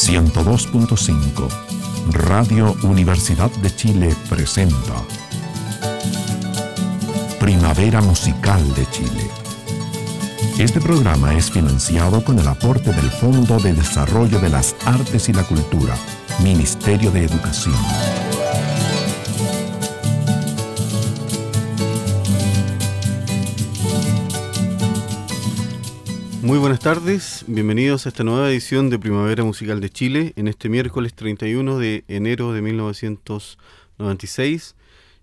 102.5 Radio Universidad de Chile presenta Primavera Musical de Chile. Este programa es financiado con el aporte del Fondo de Desarrollo de las Artes y la Cultura, Ministerio de Educación. Muy buenas tardes, bienvenidos a esta nueva edición de Primavera Musical de Chile en este miércoles 31 de enero de 1996.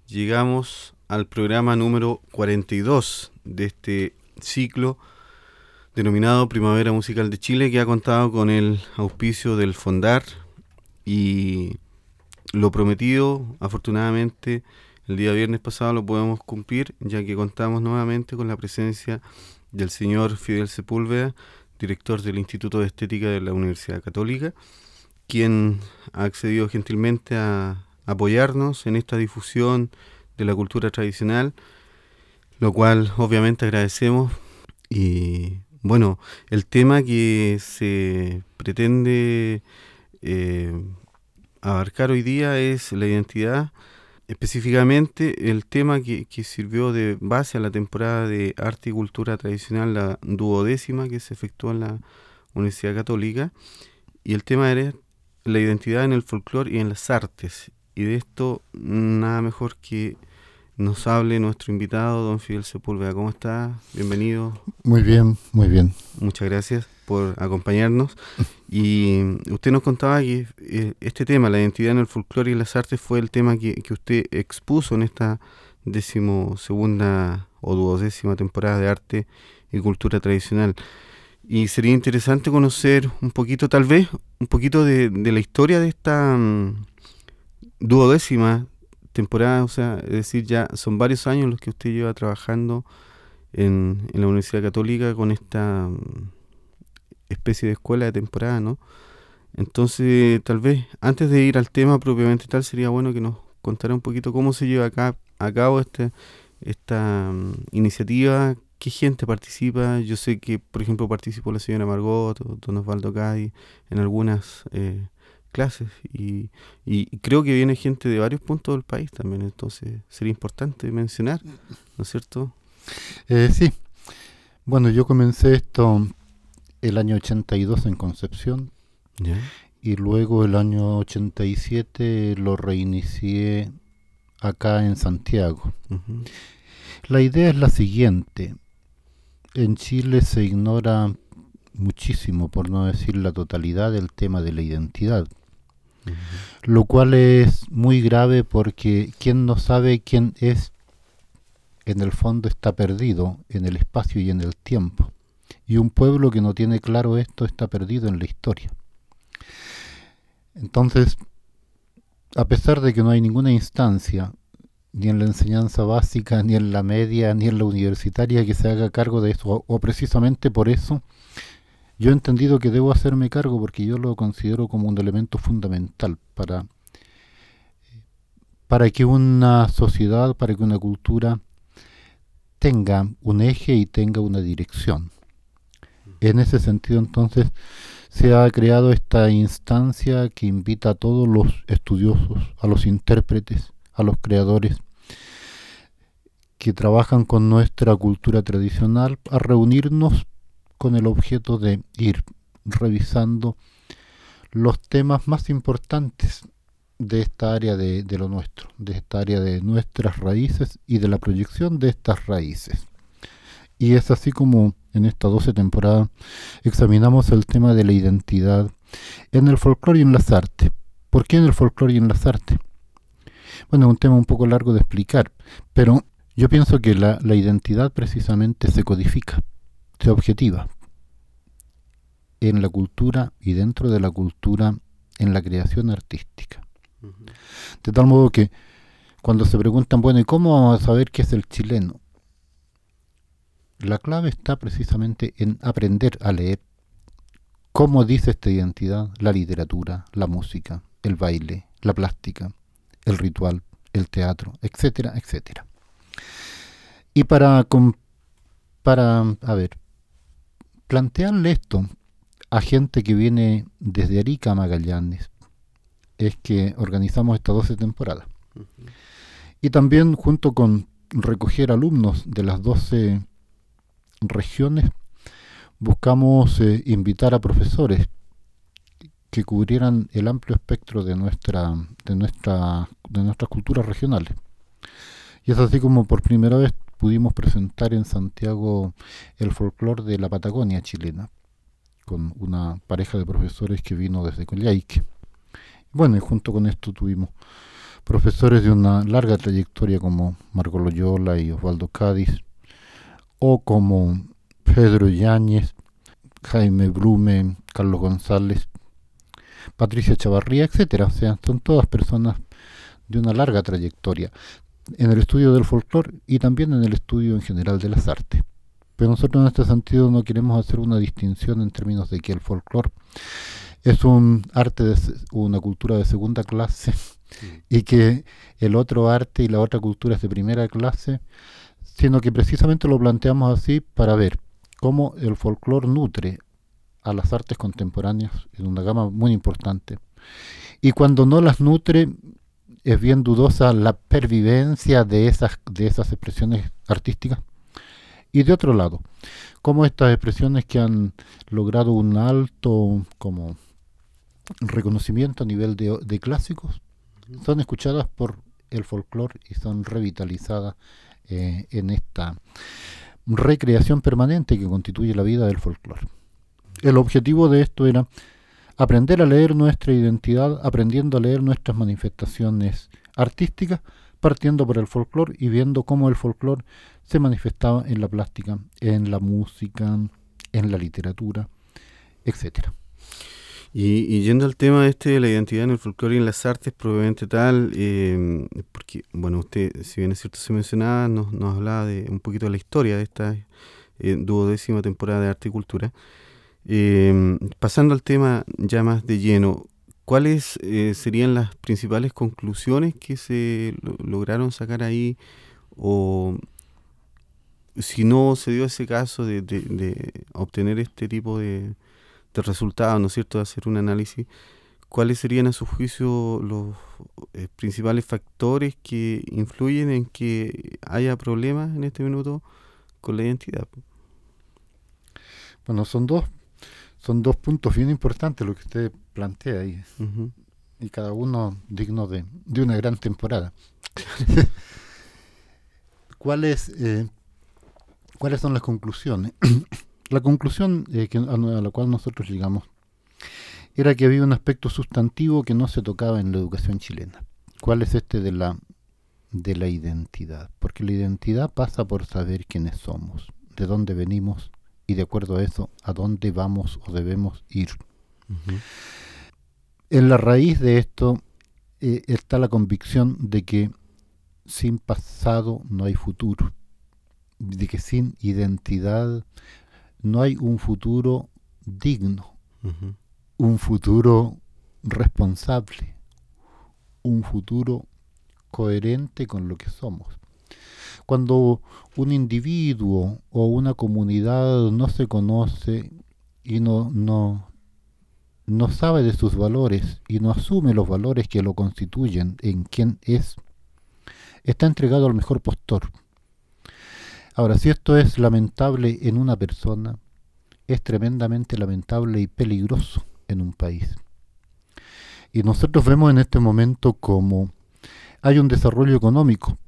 Llegamos al programa número 42 de este ciclo denominado Primavera Musical de Chile que ha contado con el auspicio del Fondar y lo prometido afortunadamente el día viernes pasado lo podemos cumplir ya que contamos nuevamente con la presencia del señor Fidel Sepúlveda, director del Instituto de Estética de la Universidad Católica, quien ha accedido gentilmente a apoyarnos en esta difusión de la cultura tradicional, lo cual obviamente agradecemos. Y bueno, el tema que se pretende eh, abarcar hoy día es la identidad específicamente el tema que, sirvió de base a la temporada de arte y cultura tradicional, la duodécima que se efectuó en la Universidad Católica, y el tema era la identidad en el folclore y en las artes. Y de esto nada mejor que nos hable nuestro invitado, don Fidel Sepúlveda. ¿Cómo está? Bienvenido. Muy bien, muy bien. Muchas gracias por acompañarnos. Y usted nos contaba que eh, este tema, la identidad en el folclore y las artes, fue el tema que, usted expuso en esta decimosegunda o duodécima temporada de arte y cultura tradicional. Y sería interesante conocer un poquito, tal vez, un poquito de, la historia de esta mm, duodécima temporada, o sea, es decir, ya son varios años los que usted lleva trabajando en, en la Universidad Católica con esta mm, especie de escuela de temporada, ¿no? Entonces, tal vez, antes de ir al tema propiamente tal, sería bueno que nos contara un poquito cómo se lleva acá, a cabo este, esta mm, iniciativa, qué gente participa. Yo sé que, por ejemplo, participó la señora Margot, don Osvaldo Cádiz, en algunas eh, clases, y, y, creo que viene gente de varios puntos del país también, entonces sería importante mencionar, ¿no es cierto? Eh, sí. Bueno, yo comencé esto el año 82 en Concepción y luego el año 87 lo reinicié acá en Santiago. La idea es la siguiente. En Chile se ignora muchísimo, por no decir la totalidad, del tema de la identidad. Lo cual es muy grave porque quien no sabe quién es, en el fondo está perdido en el espacio y en el tiempo. Y un pueblo que no tiene claro esto está perdido en la historia. Entonces, a pesar de que no hay ninguna instancia, ni en la enseñanza básica, ni en la media, ni en la universitaria, que se haga cargo de eso, o, precisamente por eso, yo he entendido que debo hacerme cargo porque yo lo considero como un elemento fundamental para, para que una sociedad, para que una cultura tenga un eje y tenga una dirección. En ese sentido, entonces, se ha creado esta instancia que invita a todos los estudiosos, a los intérpretes, a los creadores que trabajan con nuestra cultura tradicional a reunirnos con el objeto de ir revisando los temas más importantes de esta área de, lo nuestro, de esta área de nuestras raíces y de la proyección de estas raíces. Y es así como en esta 12 temporada examinamos el tema de la identidad en el folclore y en las artes. ¿Por qué en el folclore y en las artes? Bueno, es un tema un poco largo de explicar, pero yo pienso que la, identidad precisamente se codifica, se objetiva en la cultura y dentro de la cultura en la creación artística. De tal modo que cuando se preguntan, bueno, ¿y cómo vamos a saber qué es el chileno? La clave está precisamente en aprender a leer cómo dice esta identidad la literatura, la música, el baile, la plástica, el ritual, el teatro, etcétera, etcétera. Y para, para a ver, plantearle esto a gente que viene desde Arica a Magallanes es que organizamos estas 12 temporadas. Y también junto con recoger alumnos de las 12 regiones, buscamos eh, invitar a profesores que cubrieran el amplio espectro de nuestra de nuestra de nuestras culturas regionales. Y es así como por primera vez pudimos presentar en Santiago el folclore de la Patagonia chilena con una pareja de profesores que vino desde Coyhaique. Bueno, y junto con esto tuvimos profesores de una larga trayectoria como Marco Loyola y Osvaldo Cádiz, o como Pedro Yáñez, Jaime Blume, Carlos González, Patricia Chavarría, etcétera. O sea, son todas personas de una larga trayectoria en el estudio del folclore y también en el estudio en general de las artes. Pero nosotros en este sentido no queremos hacer una distinción en términos de que el folclore es un arte, de, una cultura de segunda clase y que el otro arte y la otra cultura es de primera clase, sino que precisamente lo planteamos así para ver cómo el folclore nutre a las artes contemporáneas en una gama muy importante. Y cuando no las nutre, es bien dudosa la pervivencia de esas, de esas expresiones artísticas. Y de otro lado, cómo estas expresiones que han logrado un alto como reconocimiento a nivel de, de clásicos son escuchadas por el folclore y son revitalizadas eh, en esta recreación permanente que constituye la vida del folclore. El objetivo de esto era aprender a leer nuestra identidad, aprendiendo a leer nuestras manifestaciones artísticas, partiendo por el folclore y viendo cómo el folclore se manifestaba en la plástica, en la música, en la literatura, etcétera. Y, yendo al tema este de la identidad en el folclore y en las artes, probablemente tal, eh, porque, bueno, usted, si bien es cierto, se mencionaba, nos, nos hablaba de un poquito de la historia de esta eh, duodécima temporada de arte y cultura. Eh, pasando al tema ya más de lleno, ¿cuáles eh, serían las principales conclusiones que se lograron sacar ahí? O si no se dio ese caso de, de obtener este tipo de, de resultados, ¿no es cierto?, de hacer un análisis, ¿cuáles serían a su juicio los eh, principales factores que influyen en que haya problemas en este minuto con la identidad? Bueno, son dos, son dos puntos bien importantes lo que usted plantea ahí. Y cada uno digno de, de una gran temporada. ¿Cuáles, eh, ¿Cuáles son las conclusiones? La conclusión eh, que, a, la cual nosotros llegamos era que había un aspecto sustantivo que no se tocaba en la educación chilena. ¿Cuál es este de la, de la identidad? Porque la identidad pasa por saber quiénes somos, de dónde venimos y de acuerdo a eso, a dónde vamos o debemos ir. En la raíz de esto eh, está la convicción de que sin pasado no hay futuro, de que sin identidad no hay un futuro digno, un futuro responsable, un futuro coherente con lo que somos. Cuando un individuo o una comunidad no se conoce y no, no, no sabe de sus valores y no asume los valores que lo constituyen en quien es, está entregado al mejor postor Ahora, si esto es lamentable en una persona, es tremendamente lamentable y peligroso en un país. Y nosotros vemos en este momento como hay un desarrollo económico,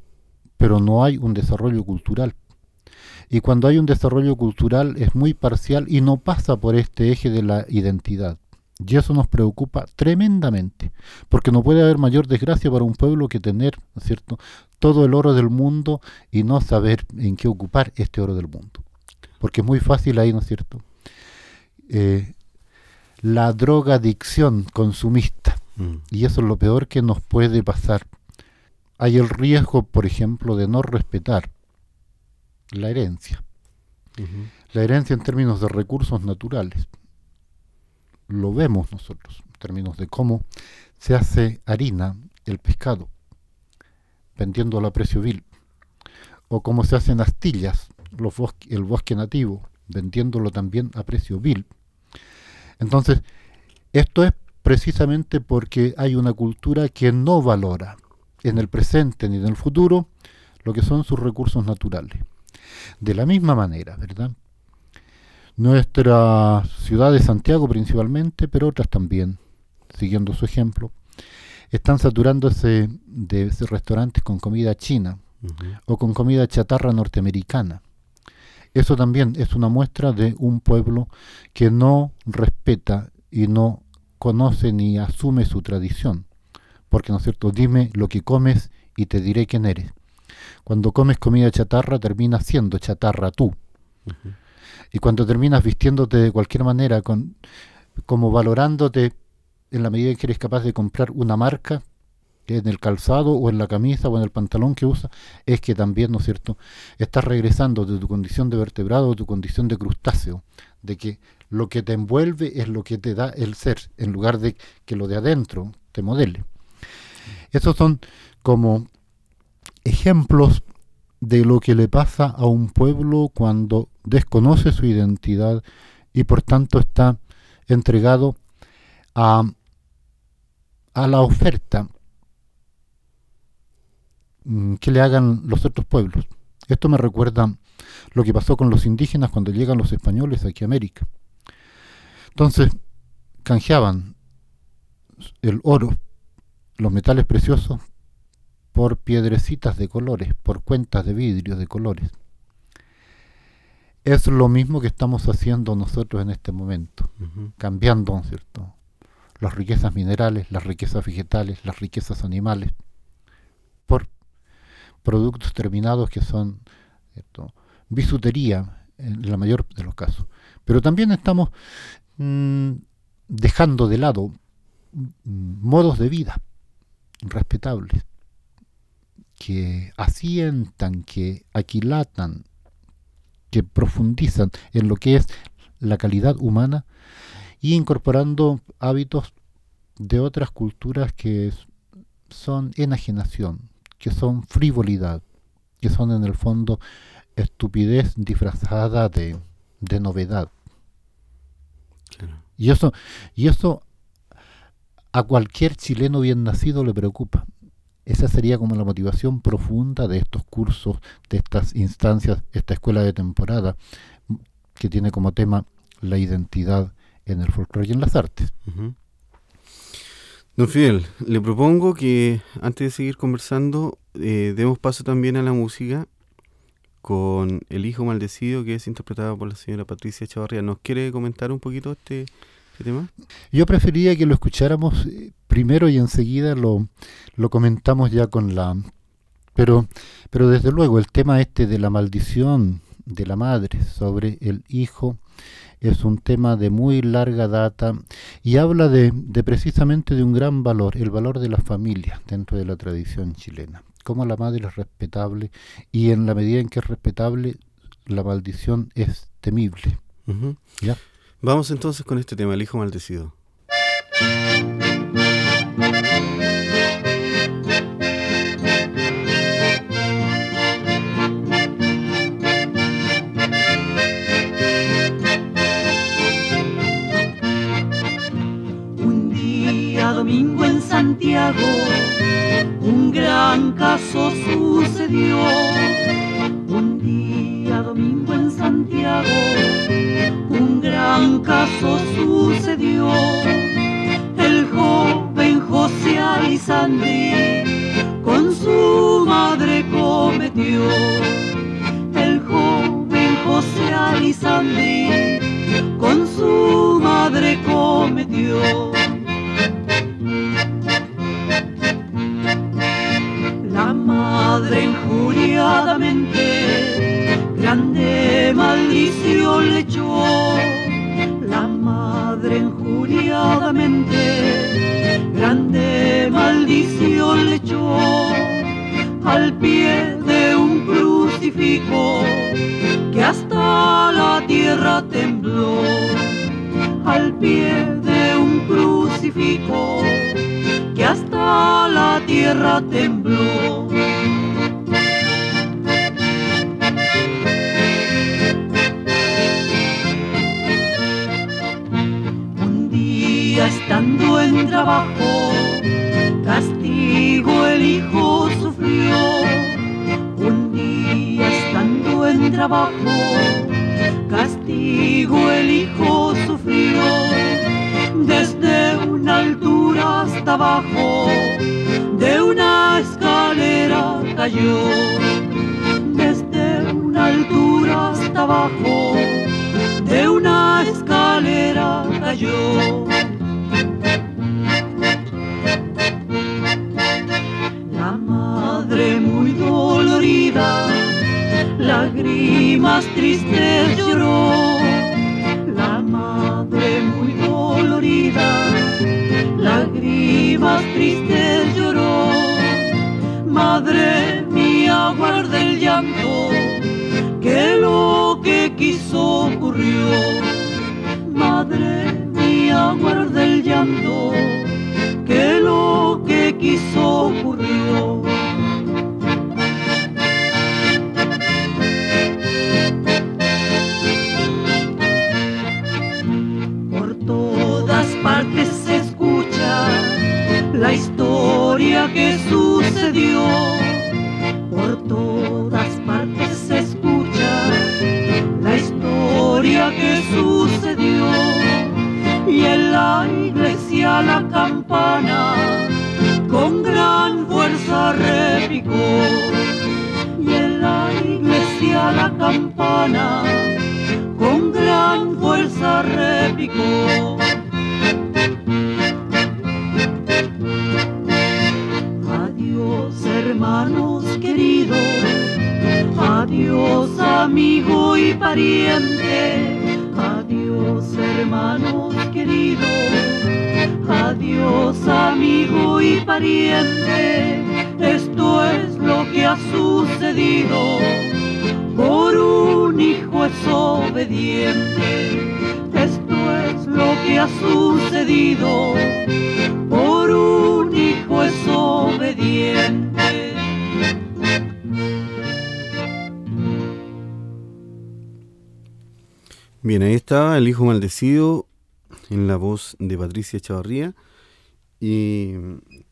pero no hay un desarrollo cultural. Y cuando hay un desarrollo cultural es muy parcial y no pasa por este eje de la identidad. Y eso nos preocupa tremendamente, porque no puede haber mayor desgracia para un pueblo que tener, ¿no es cierto?, todo el oro del mundo y no saber en qué ocupar este oro del mundo. Porque es muy fácil ahí, ¿no es cierto? Eh, la drogadicción consumista. Mm. Y eso es lo peor que nos puede pasar. Hay el riesgo, por ejemplo, de no respetar la herencia. La herencia en términos de recursos naturales. Lo vemos nosotros, en términos de cómo se hace harina el pescado vendiéndolo a precio vil. O como se hacen astillas, el bosque nativo, vendiéndolo también a precio vil. Entonces, esto es precisamente porque hay una cultura que no valora en el presente ni en el futuro lo que son sus recursos naturales. De la misma manera, ¿verdad? Nuestra ciudad de Santiago principalmente, pero otras también, siguiendo su ejemplo, están saturándose de restaurantes con comida china o con comida chatarra norteamericana. Eso también es una muestra de un pueblo que no respeta y no conoce ni asume su tradición. Porque, ¿no es cierto? Dime lo que comes y te diré quién eres. Cuando comes comida chatarra, terminas siendo chatarra tú. Y cuando terminas vistiéndote de cualquier manera, con, como valorándote en la medida en que eres capaz de comprar una marca, en el calzado o en la camisa o en el pantalón que usa, es que también, ¿no es cierto?, estás regresando de tu condición de vertebrado o tu condición de crustáceo, de que lo que te envuelve es lo que te da el ser, en lugar de que lo de adentro te modele. Esos son como ejemplos de lo que le pasa a un pueblo cuando desconoce su identidad y por tanto está entregado a, a la oferta mm, que le hagan los otros pueblos. Esto me recuerda lo que pasó con los indígenas cuando llegan los españoles aquí a América. Entonces, canjeaban el oro, los metales preciosos, por piedrecitas de colores, por cuentas de vidrio de colores. Es lo mismo que estamos haciendo nosotros en este momento, cambiando, ¿cierto? Las riquezas minerales, las riquezas vegetales, las riquezas animales, por productos terminados que son bisutería en la mayor de los casos. Pero también estamos mm, dejando de lado mm, modos de vida respetables que asientan, que aquilatan, que profundizan en lo que es la calidad humana y incorporando hábitos de otras culturas que son enajenación, que son frivolidad, que son en el fondo estupidez disfrazada de, de novedad. Y eso, y eso a cualquier chileno bien nacido le preocupa. Esa sería como la motivación profunda de estos cursos, de estas instancias, esta escuela de temporada, que tiene como tema la identidad en el folclore y en las artes. Don Fidel, le propongo que antes de seguir conversando, eh, demos paso también a la música con El Hijo Maldecido, que es interpretado por la señora Patricia Chavarría. ¿Nos quiere comentar un poquito este, tema? Yo preferiría que lo escucháramos eh, primero y enseguida lo, lo comentamos ya con la... Pero, pero desde luego el tema este de la maldición de la madre sobre el hijo es un tema de muy larga data y habla de, de, precisamente de un gran valor, el valor de la familia dentro de la tradición chilena. Cómo la madre es respetable y en la medida en que es respetable, la maldición es temible. ¿Ya? Vamos entonces con este tema, el hijo maldecido. Santiago un gran caso sucedió. Un domingo en Santiago un gran caso sucedió. El joven José Alizandri con su madre cometió. El joven José Alizandri con su madre cometió. madre injuriadamente grande maldición le echó. La madre injuriadamente grande maldición le echó al pie de un crucifijo que hasta la tierra tembló. Al pie de un crucifijo que hasta la tierra tembló. Trabajo, castigo el hijo sufrió. Un día estando en trabajo, castigo el hijo sufrió. Desde una altura hasta abajo, de una escalera cayó. Desde una altura hasta abajo, de una escalera cayó. Lágrimas tristes lloró. La madre muy dolorida, lágrimas tristes lloró. Madre mía, guarda el llanto, que lo que quiso ocurrió. Madre mía, guarda el llanto, que lo que quiso ocurrió. La campana esto es lo que ha sucedido, por un hijo es obediente, esto es lo que ha sucedido, por un hijo es obediente. Bien, ahí estaba El Hijo Maldecido en la voz de Patricia Chavarría. Y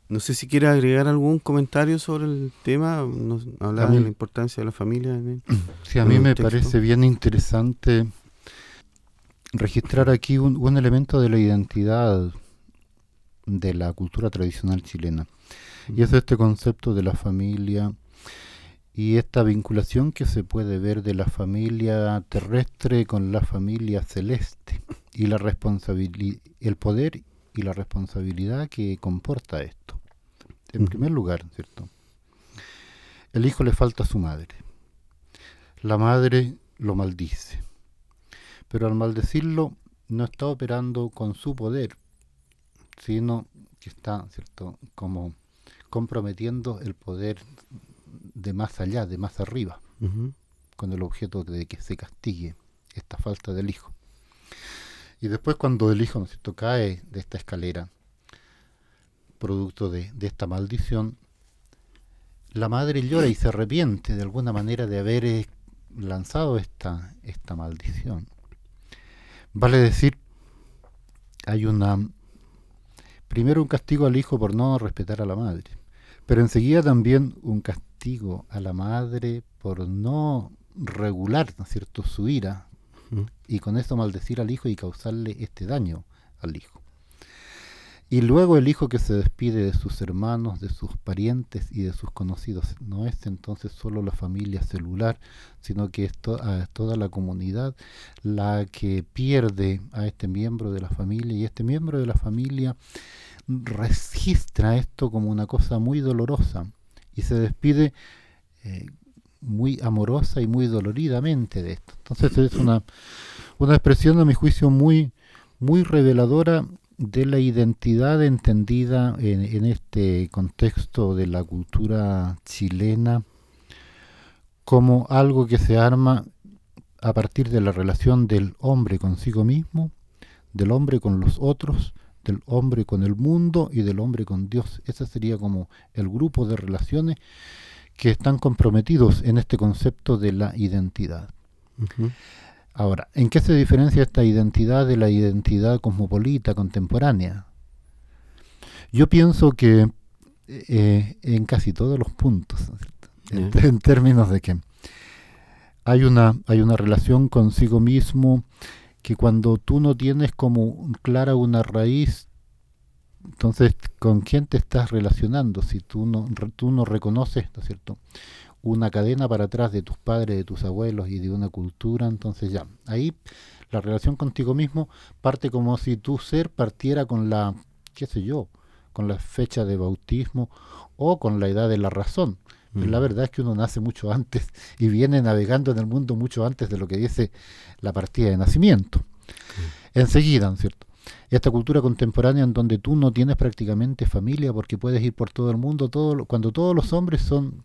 no sé si quiere agregar algún comentario sobre el tema, nos, hablar A mí- de la importancia de la familia. el- Sí, a mí me texto. parece bien interesante registrar aquí un, un elemento de la identidad de la cultura tradicional chilena. Y es este concepto de la familia y esta vinculación que se puede ver de la familia terrestre con la familia celeste y la responsabili- el poder y la responsabilidad que comporta esto. En Ujú. primer lugar, ¿cierto? El hijo le falta a su madre. La madre lo maldice. Pero al maldecirlo no está operando con su poder, sino que está, ¿cierto?, como comprometiendo el poder de más allá, de más arriba, con el objeto de que se castigue esta falta del hijo. Y después cuando el hijo, ¿no es cierto?, cae de esta escalera, producto de, de esta maldición, la madre llora y se arrepiente de alguna manera de haber eh, lanzado esta, esta maldición. Vale decir, hay una... Primero un castigo al hijo por no respetar a la madre, pero enseguida también un castigo a la madre por no regular, ¿no es cierto?, su ira Ujú. y con eso maldecir al hijo y causarle este daño al hijo. Y luego el hijo que se despide de sus hermanos, de sus parientes y de sus conocidos. No es entonces solo la familia celular, sino que es a toda la comunidad la que pierde a este miembro de la familia y este miembro de la familia registra esto como una cosa muy dolorosa y se despide eh, muy amorosa y muy doloridamente de esto. Entonces es una, una expresión a mi juicio muy, muy reveladora de la identidad entendida en, este contexto de la cultura chilena como algo que se arma a partir de la relación del hombre consigo mismo, del hombre con los otros, del hombre con el mundo y del hombre con Dios. Ese sería como el grupo de relaciones que están comprometidos en este concepto de la identidad. Ahora, ¿en qué se diferencia esta identidad de la identidad cosmopolita contemporánea? Yo pienso que eh, en casi todos los puntos, en, en, términos de que hay una, hay una relación consigo mismo que cuando tú no tienes como clara una raíz, entonces, ¿con quién te estás relacionando? Si tú no, tú no reconoces, ¿no es cierto? Una cadena para atrás de tus padres, de tus abuelos y de una cultura, entonces ya, ahí la relación contigo mismo parte como si tu ser partiera con la, qué sé yo, con la fecha de bautismo o con la edad de la razón. Pero la mm. verdad es que uno nace mucho antes y viene navegando en el mundo mucho antes de lo que dice la partida de nacimiento. Enseguida, ¿no es cierto? Esta cultura contemporánea en donde tú no tienes prácticamente familia porque puedes ir por todo el mundo, todo, cuando todos los hombres son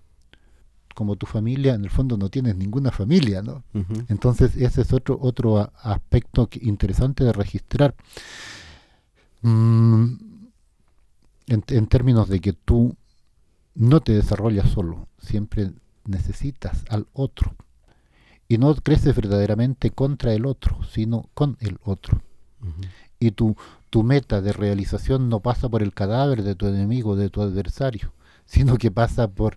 como tu familia, en el fondo no tienes ninguna familia, ¿no? Entonces ese es otro otro aspecto interesante de registrar. Mm, en, términos de que tú no te desarrollas solo, siempre necesitas al otro. Y no creces verdaderamente contra el otro, sino con el otro. Y tu, tu meta de realización no pasa por el cadáver de tu enemigo, de tu adversario, sino que pasa por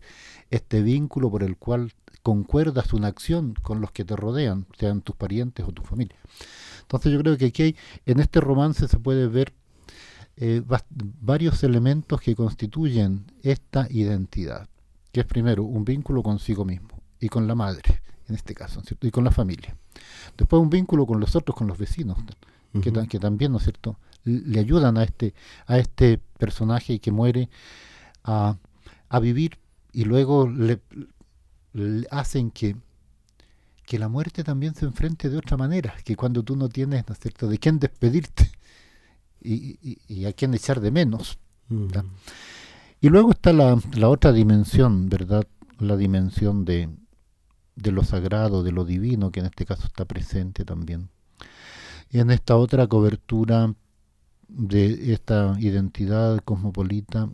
este vínculo por el cual concuerdas una acción con los que te rodean, sean tus parientes o tu familia. Entonces yo creo que aquí hay, en este romance se puede ver eh, varios elementos que constituyen esta identidad, que es primero un vínculo consigo mismo y con la madre, en este caso, y con la familia. Después un vínculo con los otros, con los vecinos, que, que, también, ¿no es cierto?, le ayudan a este, a este personaje que muere a, a vivir y luego le, hacen que, que la muerte también se enfrente de otra manera, que cuando tú no tienes, ¿no es cierto?, de quién despedirte y, y, a quién echar de menos. Y luego está la, la, otra dimensión, ¿verdad? La dimensión de, de lo sagrado, de lo divino, que en este caso está presente también. Y en esta otra cobertura de esta identidad cosmopolita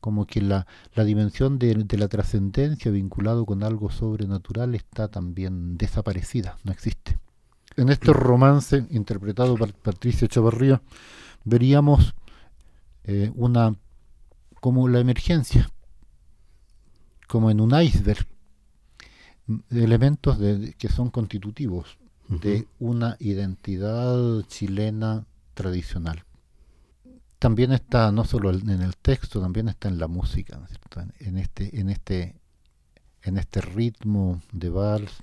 como que la, la dimensión de, de la trascendencia vinculado con algo sobrenatural está también desaparecida, no existe. En este romance interpretado por Patricia Chavarría veríamos eh, una como la emergencia, como en un iceberg, elementos de, que son constitutivos de una identidad chilena tradicional también está no solo en el texto, también está en la música, en este, en este, en este ritmo de vals,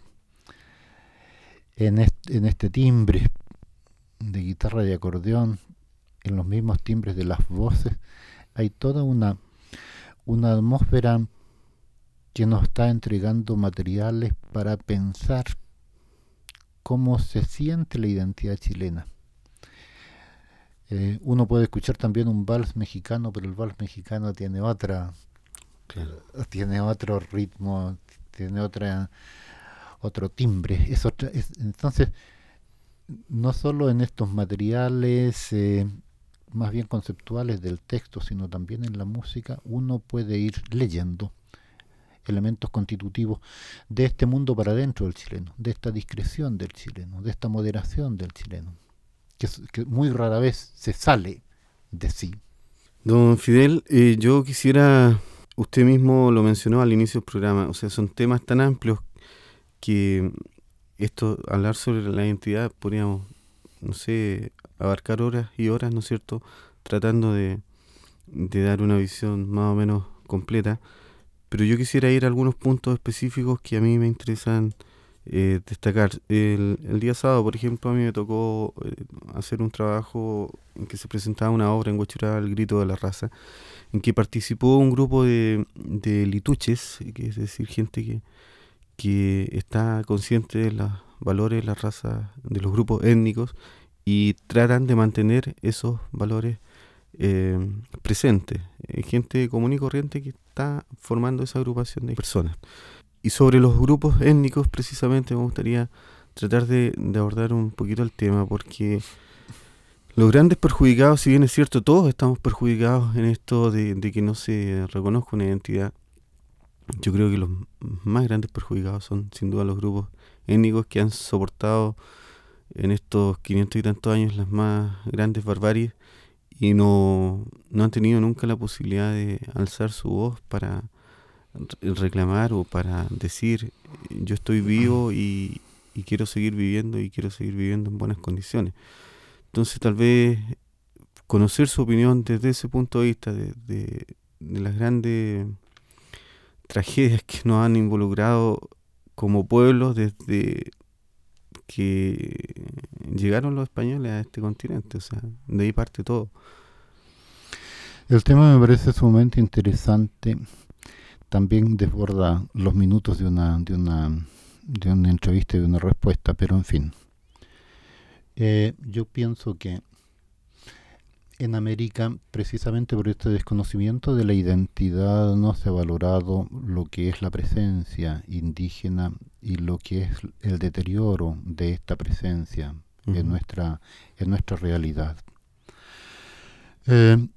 en este, en este timbre de guitarra y acordeón, en los mismos timbres de las voces, hay toda una, una atmósfera que nos está entregando materiales para pensar cómo se siente la identidad chilena eh, uno puede escuchar también un vals mexicano, pero el vals mexicano tiene otra, tiene otro ritmo, tiene otra otro timbre. Es otra, entonces, no solo en estos materiales eh, más bien conceptuales del texto, sino también en la música, uno puede ir leyendo elementos constitutivos de este mundo para adentro del chileno, de esta discreción del chileno, de esta moderación del chileno que, muy rara vez se sale de sí. Don Fidel, eh, yo quisiera, usted mismo lo mencionó al inicio del programa, o sea, son temas tan amplios que esto, hablar sobre la identidad, podríamos, no sé, abarcar horas y horas, ¿no es cierto?, tratando de, de dar una visión más o menos completa, pero yo quisiera ir a algunos puntos específicos que a mí me interesan eh, destacar. El, el, día sábado, por ejemplo, a mí me tocó eh, hacer un trabajo en que se presentaba una obra en Huachurá, El Grito de la Raza, en que participó un grupo de, de lituches, que es decir, gente que, que está consciente de los valores de la raza, de los grupos étnicos, y tratan de mantener esos valores eh, presentes. gente común y corriente que está formando esa agrupación de personas. Y sobre los grupos étnicos, precisamente, me gustaría tratar de, abordar un poquito el tema, porque los grandes perjudicados, si bien es cierto, todos estamos perjudicados en esto de, que no se reconozca una identidad, yo creo que los más grandes perjudicados son sin duda los grupos étnicos que han soportado en estos 500 y tantos años las más grandes barbaries y no, no han tenido nunca la posibilidad de alzar su voz para reclamar o para decir yo estoy vivo y, quiero seguir viviendo y quiero seguir viviendo en buenas condiciones. Entonces tal vez conocer su opinión desde ese punto de vista, de, las grandes tragedias que nos han involucrado como pueblos desde que llegaron los españoles a este continente, o sea, de ahí parte todo. El tema me parece sumamente interesante también desborda los minutos de una, de una, de una entrevista y de una respuesta, pero en fin. Eh, yo pienso que en América, precisamente por este desconocimiento de la identidad, no se ha valorado lo que es la presencia indígena y lo que es el deterioro de esta presencia en, nuestra, en nuestra realidad. Eh,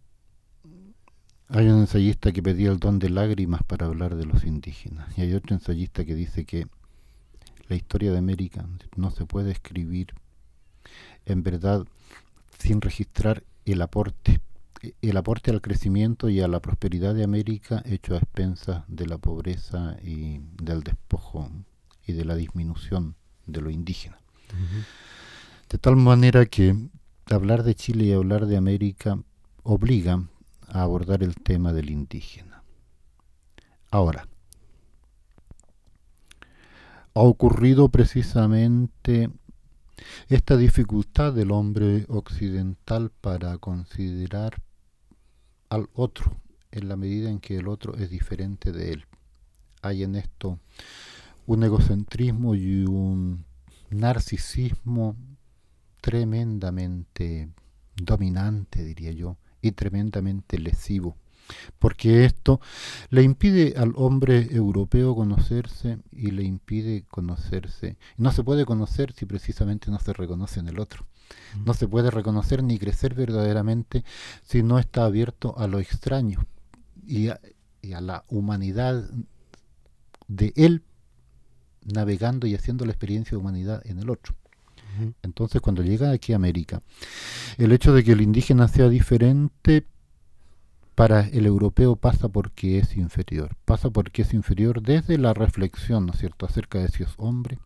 hay un ensayista que pedía el don de lágrimas para hablar de los indígenas y hay otro ensayista que dice que la historia de América no se puede escribir en verdad sin registrar el aporte, el aporte al crecimiento y a la prosperidad de América hecho a expensas de la pobreza y del despojo y de la disminución de lo indígena. De tal manera que hablar de Chile y hablar de América obliga a abordar el tema del indígena. Ahora, ha ocurrido precisamente esta dificultad del hombre occidental para considerar al otro en la medida en que el otro es diferente de él. Hay en esto un egocentrismo y un narcisismo tremendamente dominante, diría yo, y tremendamente lesivo, porque esto le impide al hombre europeo conocerse y le impide conocerse. No se puede conocer si precisamente no se reconoce en el otro. No se puede reconocer ni crecer verdaderamente si no está abierto a lo extraño y a, y a la humanidad de él navegando y haciendo la experiencia de humanidad en el otro. Entonces, cuando llega aquí a América, el hecho de que el indígena sea diferente para el europeo pasa porque es inferior. Pasa porque es inferior desde la reflexión, ¿no es cierto?, acerca de si es hombre,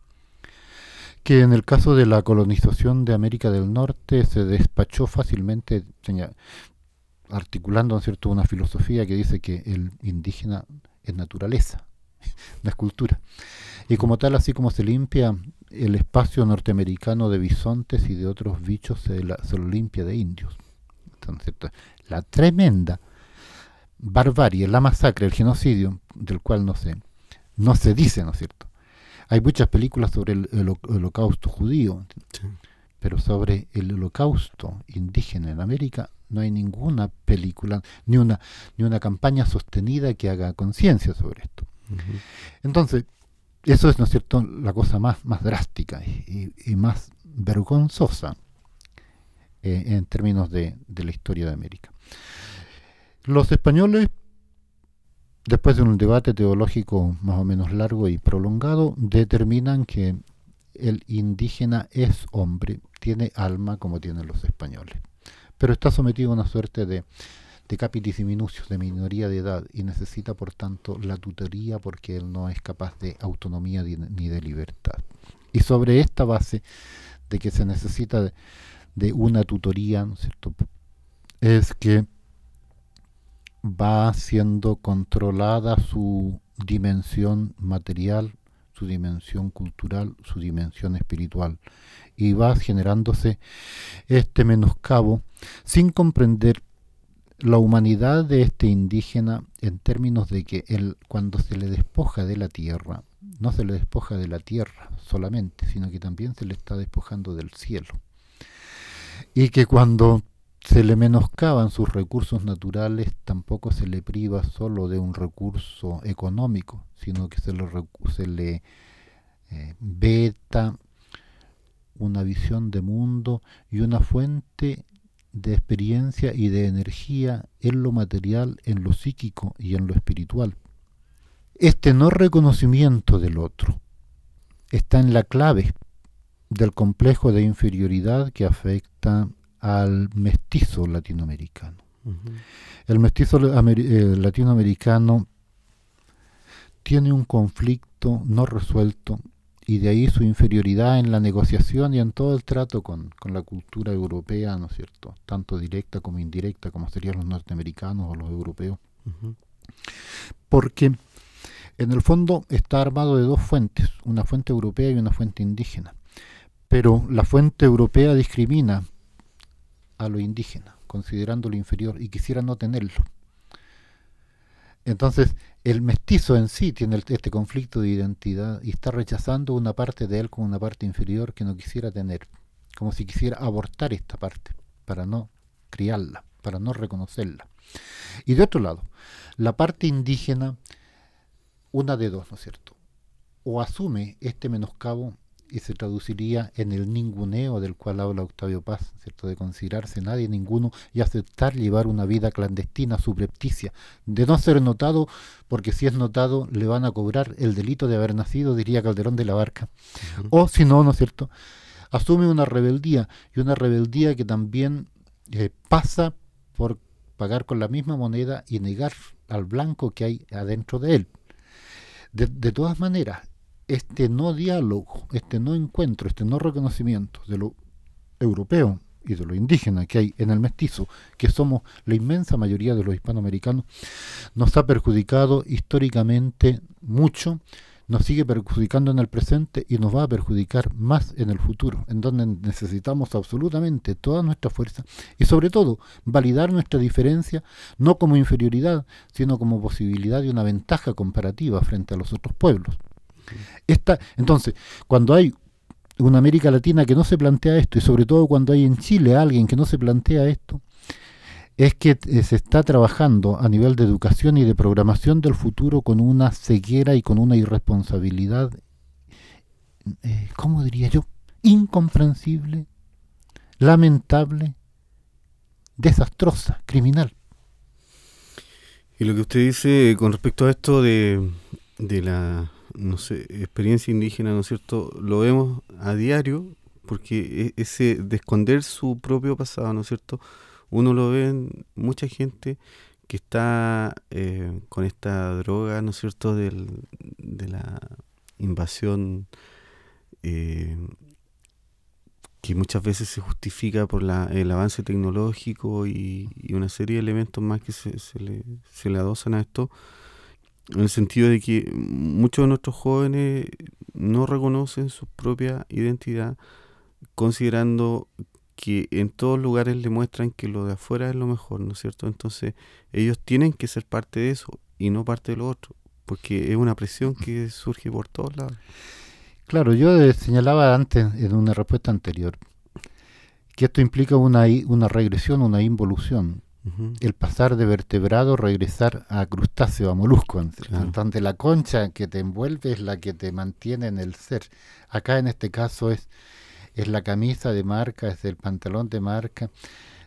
que en el caso de la colonización de América del Norte se despachó fácilmente, articulando, ¿no es cierto?, una filosofía que dice que el indígena es naturaleza, no es cultura. Y como tal, así como se limpia el espacio norteamericano de bisontes y de otros bichos se, lo limpia de indios. Entonces, la tremenda barbarie, la masacre, el genocidio, del cual no se, no se dice, ¿no es cierto? Hay muchas películas sobre el, holocausto judío, pero sobre el holocausto indígena en América no hay ninguna película, ni una, ni una campaña sostenida que haga conciencia sobre esto. Entonces, eso es, ¿no es cierto?, la cosa más, más drástica y, más vergonzosa eh, en términos de, la historia de América. Los españoles, después de un debate teológico más o menos largo y prolongado, determinan que el indígena es hombre, tiene alma como tienen los españoles, pero está sometido a una suerte de de capitis minucios de minoría de edad y necesita por tanto la tutoría porque él no es capaz de autonomía ni de libertad. Y sobre esta base de que se necesita de, una tutoría, es que va siendo controlada su dimensión material, su dimensión cultural, su dimensión espiritual, y va generándose este menoscabo sin comprender la humanidad de este indígena en términos de que él, cuando se le despoja de la tierra, no se le despoja de la tierra solamente, sino que también se le está despojando del cielo. Y que cuando se le menoscaban sus recursos naturales, tampoco se le priva solo de un recurso económico, sino que se le, se le eh, veta una visión de mundo y una fuente de experiencia y de energía en lo material, en lo psíquico y en lo espiritual. Este no reconocimiento del otro está en la clave del complejo de inferioridad que afecta al mestizo latinoamericano. El mestizo eh, latinoamericano tiene un conflicto no resuelto y de ahí su inferioridad en la negociación y en todo el trato con, la cultura europea, ¿no es cierto? Tanto directa como indirecta, como serían los norteamericanos o los europeos. Porque en el fondo está armado de dos fuentes, una fuente europea y una fuente indígena. Pero la fuente europea discrimina a lo indígena, considerándolo inferior, y quisiera no tenerlo. Entonces, el mestizo en sí tiene este conflicto de identidad y está rechazando una parte de él como una parte inferior que no quisiera tener, como si quisiera abortar esta parte para no criarla, para no reconocerla. Y de otro lado, la parte indígena, una de dos, ¿no es cierto? O asume este menoscabo y se traduciría en el ninguneo del cual habla Octavio Paz, ¿cierto? de considerarse nadie, ninguno, y aceptar llevar una vida clandestina, subrepticia, de no ser notado, porque si es notado le van a cobrar el delito de haber nacido, diría Calderón de la Barca. O si no, ¿no es cierto? Asume una rebeldía, y una rebeldía que también eh, pasa por pagar con la misma moneda y negar al blanco que hay adentro de él. De, de todas maneras, este no diálogo, este no encuentro, este no reconocimiento de lo europeo y de lo indígena que hay en el mestizo, que somos la inmensa mayoría de los hispanoamericanos, nos ha perjudicado históricamente mucho, nos sigue perjudicando en el presente y nos va a perjudicar más en el futuro, en donde necesitamos absolutamente toda nuestra fuerza y sobre todo validar nuestra diferencia no como inferioridad, sino como posibilidad de una ventaja comparativa frente a los otros pueblos. Esta, entonces, cuando hay una América Latina que no se plantea esto, y sobre todo cuando hay en Chile alguien que no se plantea esto, es que eh, se está trabajando a nivel de educación y de programación del futuro con una ceguera y con una irresponsabilidad, eh, ¿cómo diría yo? Incomprensible, lamentable, desastrosa, criminal. Y lo que usted dice con respecto a esto de, de la no sé, experiencia indígena, ¿no es cierto? Lo vemos a diario porque e, ese de esconder su propio pasado, ¿no es cierto? Uno lo ve en mucha gente que está eh, con esta droga, ¿no es cierto?, Del, de la invasión eh, que muchas veces se justifica por la, el avance tecnológico y, una serie de elementos más que se, se, le, se le adosan a esto en el sentido de que muchos de nuestros jóvenes no reconocen su propia identidad, considerando que en todos lugares le muestran que lo de afuera es lo mejor, ¿no es cierto? Entonces ellos tienen que ser parte de eso y no parte de lo otro, porque es una presión que surge por todos lados. Claro, yo señalaba antes en una respuesta anterior que esto implica una, una regresión, una involución el pasar de vertebrado, regresar a crustáceo, a molusco. Donde la concha que te envuelve es la que te mantiene en el ser. Acá en este caso es, es la camisa de marca, es el pantalón de marca,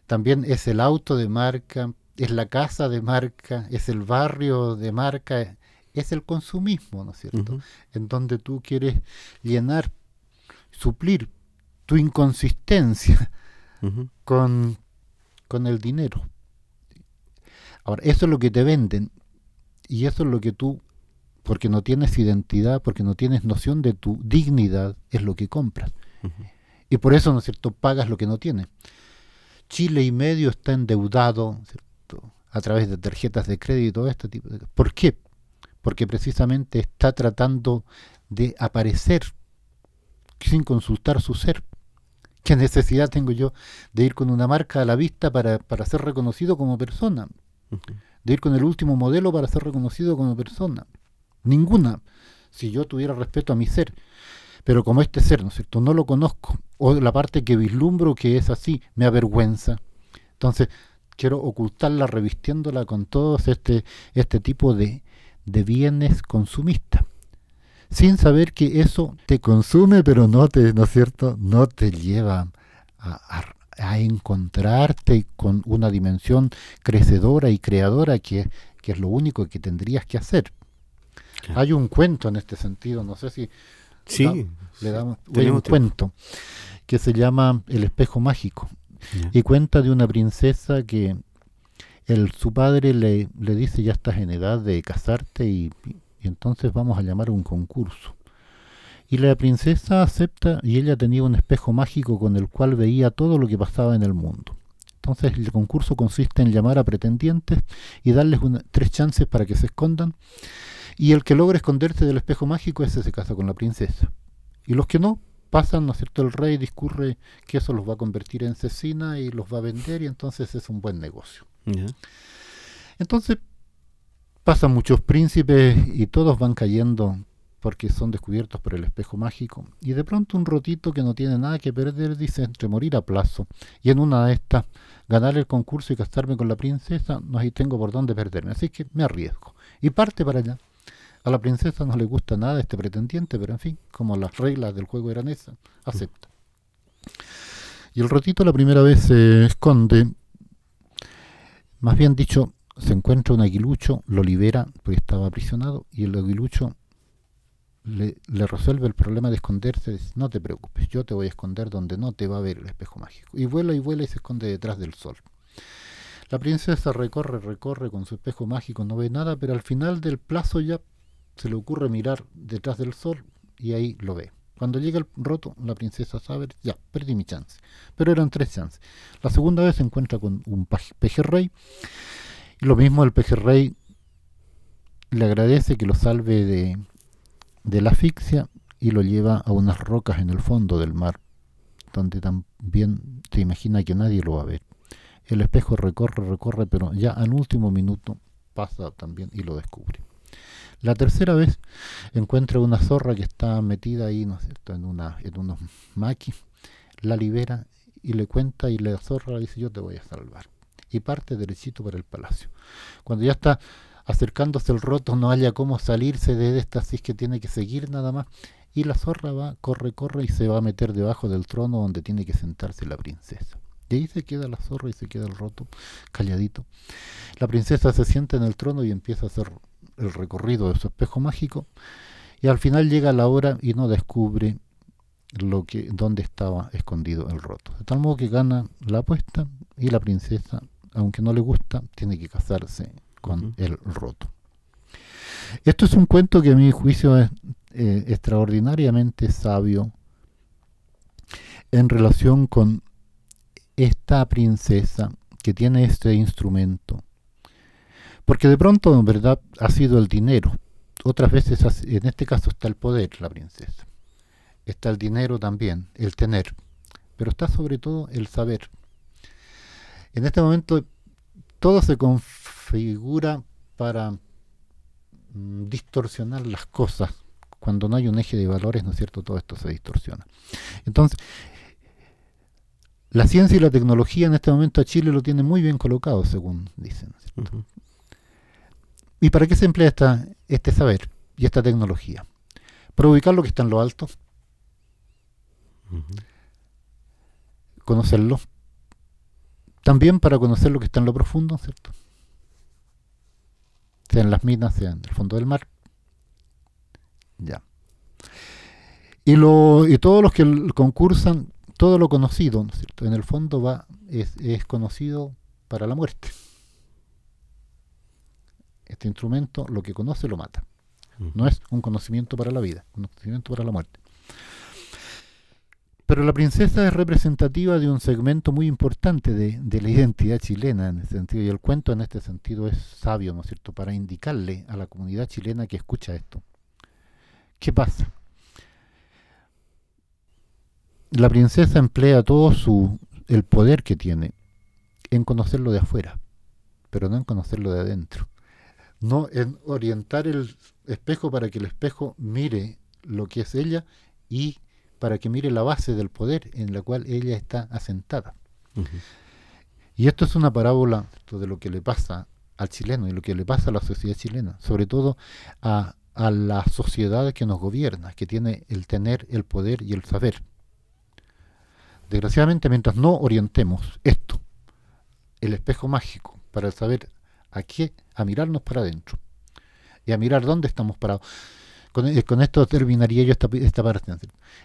también es el auto de marca, es la casa de marca, es el barrio de marca, es el consumismo, ¿no es cierto? En donde tú quieres llenar, suplir tu inconsistencia con, con el dinero. Ahora, eso es lo que te venden y eso es lo que tú, porque no tienes identidad, porque no tienes noción de tu dignidad, es lo que compras. Y por eso, ¿no es cierto?, pagas lo que no tienes. Chile y medio está endeudado a través de tarjetas de crédito, este tipo de ¿Por qué? Porque precisamente está tratando de aparecer sin consultar su ser. ¿Qué necesidad tengo yo de ir con una marca a la vista para, para ser reconocido como persona? De ir con el último modelo para ser reconocido como persona. Ninguna, si yo tuviera respeto a mi ser. Pero como este ser, ¿no es cierto? No lo conozco. O la parte que vislumbro que es así, me avergüenza. Entonces, quiero ocultarla revistiéndola con todos este, este tipo de, de bienes consumistas. Sin saber que eso te consume, pero no te, ¿no es cierto? No te lleva a, a, a encontrarte con una dimensión crecedora y creadora que, es lo único que tendrías que hacer. Hay un cuento en este sentido, no sé si sí, le damos hay un cuento que se llama El espejo mágico, y cuenta de una princesa que el, su padre le, le dice ya estás en edad de casarte y, y entonces vamos a llamar a un concurso. Y la princesa acepta y ella tenía un espejo mágico con el cual veía todo lo que pasaba en el mundo. Entonces el concurso consiste en llamar a pretendientes y darles tres chances para que se escondan. Y el que logre esconderse del espejo mágico, ese se casa con la princesa. Y los que no, pasan, ¿no es cierto? El rey discurre que eso los va a convertir en cecina y los va a vender y entonces es un buen negocio. Entonces pasan muchos príncipes y todos van cayendo porque son descubiertos por el espejo mágico. Y de pronto un rotito que no tiene nada que perder dice entre morir a plazo y en una de estas ganar el concurso y casarme con la princesa, no hay tengo por dónde perderme, así que me arriesgo. Y parte para allá. A la princesa no le gusta nada este pretendiente, pero en fin, como las reglas del juego eran esas, acepta. Y el rotito la primera vez se esconde, más bien dicho, se encuentra un aguilucho, lo libera porque estaba aprisionado, y el aguilucho le, resuelve el problema de esconderse, dice, no te preocupes, yo te voy a esconder donde no te va a ver el espejo mágico. Y vuela y vuela y se esconde detrás del sol. La princesa recorre, recorre con su espejo mágico, no ve nada, pero al final del plazo ya se le ocurre mirar detrás del sol y ahí lo ve. Cuando llega el roto, la princesa sabe, ya, perdí mi chance. Pero eran tres chances. La segunda vez se encuentra con un pejerrey. Y lo mismo el pejerrey le agradece que lo salve de, de la asfixia y lo lleva a unas rocas en el fondo del mar, donde también se imagina que nadie lo va a ver. El espejo recorre, recorre, pero ya al último minuto pasa también y lo descubre. La tercera vez encuentra una zorra que está metida ahí, ¿no es cierto?, en, una, en unos maquis, la libera y le cuenta y la zorra le dice yo te voy a salvar. Y parte derechito para el palacio. Cuando ya está acercándose el roto no haya cómo salirse de esta, así es que tiene que seguir nada más. Y la zorra va, corre, corre y se va a meter debajo del trono donde tiene que sentarse la princesa. Y ahí se queda la zorra y se queda el roto, calladito. La princesa se sienta en el trono y empieza a hacer el recorrido de su espejo mágico. Y al final llega la hora y no descubre lo que dónde estaba escondido el roto. De tal modo que gana la apuesta y la princesa, aunque no le gusta, tiene que casarse con el roto. Esto es un cuento que a mi juicio es eh, extraordinariamente sabio en relación con esta princesa que tiene este instrumento. Porque de pronto, en verdad, ha sido el dinero. Otras veces, en este caso, está el poder, la princesa. Está el dinero también, el tener. Pero está sobre todo el saber. En este momento, todo se figura para mm, distorsionar las cosas. Cuando no hay un eje de valores, ¿no es cierto? Todo esto se distorsiona. Entonces, la ciencia y la tecnología en este momento a Chile lo tiene muy bien colocado, según dicen. ¿Y para qué se emplea esta, este saber y esta tecnología? Para ubicar lo que está en lo alto, conocerlo, también para conocer lo que está en lo profundo, ¿cierto? Sea en las minas, en el fondo del mar. Ya. Y, lo, y todos los que concursan, todo lo conocido, ¿no es cierto? En el fondo va, es, es conocido para la muerte. Este instrumento, lo que conoce, lo mata. No es un conocimiento para la vida, un conocimiento para la muerte. Pero la princesa es representativa de un segmento muy importante de, la identidad chilena en ese sentido, y el cuento en este sentido es sabio, ¿no es cierto?, para indicarle a la comunidad chilena que escucha esto. ¿Qué pasa? La princesa emplea todo su el poder que tiene en conocerlo de afuera, pero no en conocerlo de adentro. No en orientar el espejo para que el espejo mire lo que es ella y para que mire la base del poder en la cual ella está asentada. Y esto es una parábola de lo que le pasa al chileno y lo que le pasa a la sociedad chilena, sobre todo a, a la sociedad que nos gobierna, que tiene el tener el poder y el saber. Desgraciadamente, mientras no orientemos esto, el espejo mágico, para saber a qué, a mirarnos para adentro y a mirar dónde estamos parados. Eh, con, esto terminaría yo esta, parte.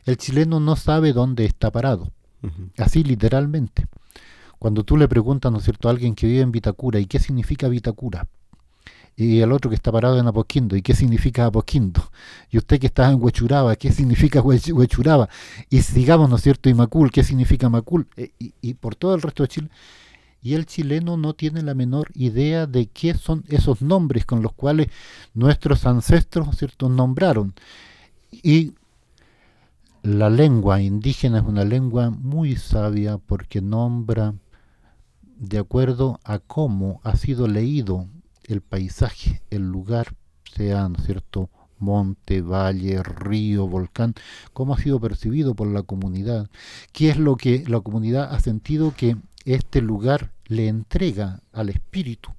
El chileno no sabe dónde está parado, así literalmente. Cuando tú le preguntas, ¿no es cierto?, a alguien que vive en Vitacura, ¿y qué significa Vitacura? y al otro que está parado en Apoquindo, ¿y qué significa Apoquindo? Y usted que está en Huechuraba, ¿qué significa Huechuraba? Y digamos, ¿no es cierto?, y Macul, ¿qué significa Macul? Eh, y, y, por todo el resto de Chile. Y el chileno no tiene la menor idea de qué son esos nombres con los cuales nuestros ancestros, ¿no es cierto?, nombraron. Y la lengua indígena es una lengua muy sabia porque nombra de acuerdo a cómo ha sido leído el paisaje, el lugar, sea, ¿no cierto?, monte, valle, río, volcán, cómo ha sido percibido por la comunidad, qué es lo que la comunidad ha sentido que este lugar le entrega al espíritu,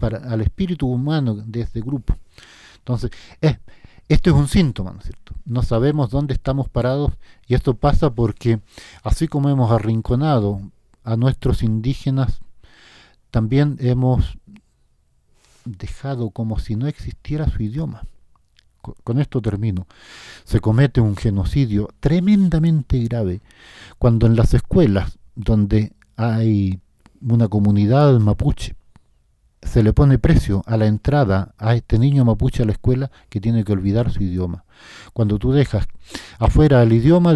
para, al espíritu humano de este grupo. Entonces, esto es un síntoma, ¿no es cierto? No sabemos dónde estamos parados y esto pasa porque así como hemos arrinconado a nuestros indígenas, también hemos dejado como si no existiera su idioma. Con esto termino. Se comete un genocidio tremendamente grave cuando en las escuelas donde hay una comunidad mapuche se le pone precio a la entrada a este niño mapuche a la escuela que tiene que olvidar su idioma. Cuando tú dejas afuera el idioma,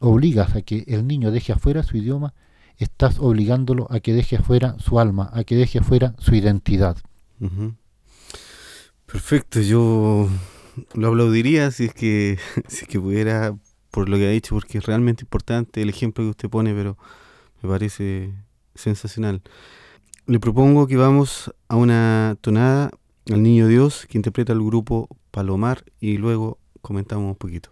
obligas a que el niño deje afuera su idioma, estás obligándolo a que deje afuera su alma, a que deje afuera su identidad. Perfecto, yo lo aplaudiría si es que si es que pudiera por lo que ha dicho, porque es realmente importante el ejemplo que usted pone, pero me parece sensacional. Le propongo que vamos a una tonada al Niño Dios que interpreta el grupo Palomar y luego comentamos un poquito.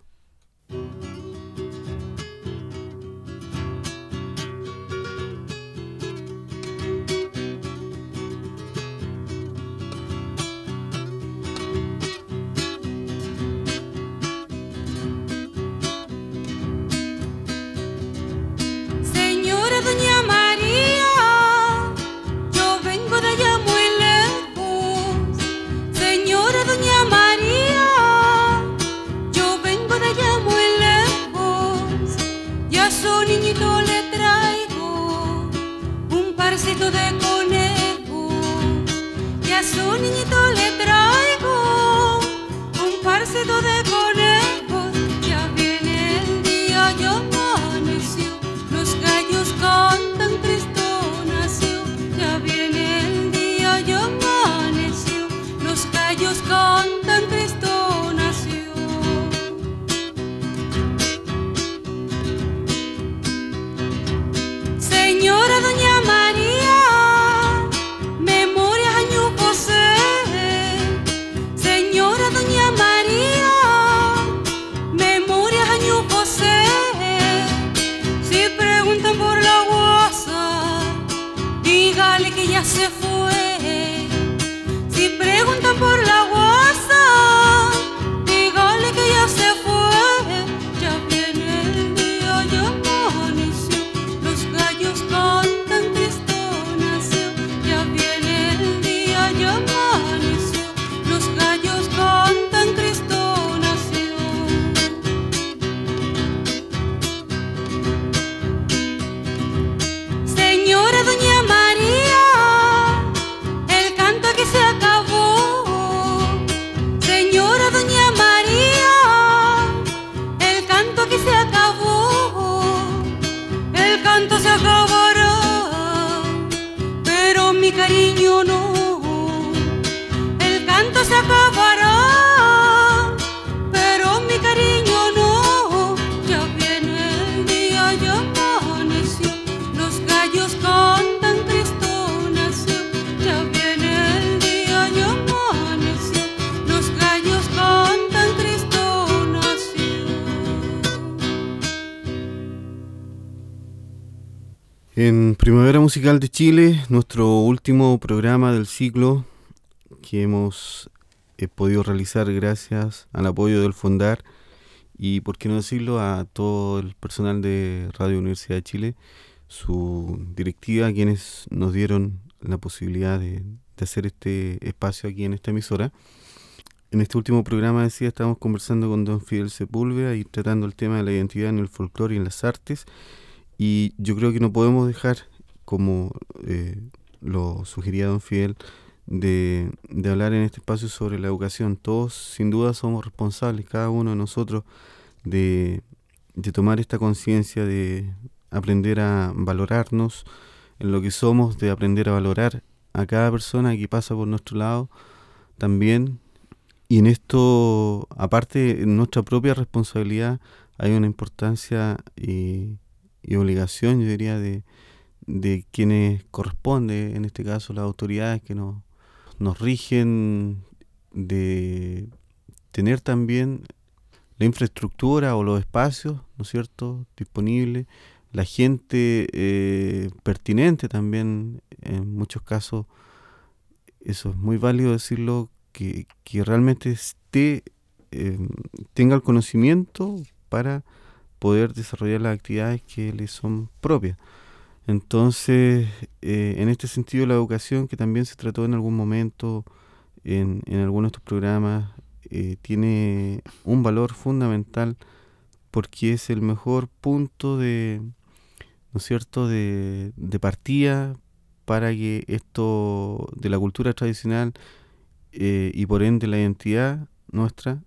a su niñito le traigo un parcito de conejos. Y a su niñito le En Primavera Musical de Chile, nuestro último programa del ciclo que hemos eh, podido realizar gracias al apoyo del Fondar y, por qué no decirlo, a todo el personal de Radio Universidad de Chile, su directiva, quienes nos dieron la posibilidad de, hacer este espacio aquí en esta emisora. En este último programa, decía, estamos conversando con don Fidel Sepúlveda y tratando el tema de la identidad en el folclore y en las artes y yo creo que no podemos dejar como eh, lo sugería don Fidel, de, de, hablar en este espacio sobre la educación. Todos sin duda somos responsables, cada uno de nosotros, de, de tomar esta conciencia, de aprender a valorarnos en lo que somos, de aprender a valorar a cada persona que pasa por nuestro lado también. Y en esto, aparte, en nuestra propia responsabilidad, hay una importancia y, y obligación, yo diría, de, de quienes corresponde, en este caso las autoridades que nos, nos rigen, de tener también la infraestructura o los espacios, ¿no es cierto?, disponibles, la gente eh, pertinente también, en muchos casos, eso es muy válido decirlo, que, que realmente esté, eh, tenga el conocimiento para poder desarrollar las actividades que le son propias. Entonces, eh, en este sentido, la educación, que también se trató en algún momento en, algunos de estos programas, eh, tiene un valor fundamental porque es el mejor punto de, ¿no es cierto?, de, de partida para que esto de la cultura tradicional eh, y por ende la identidad nuestra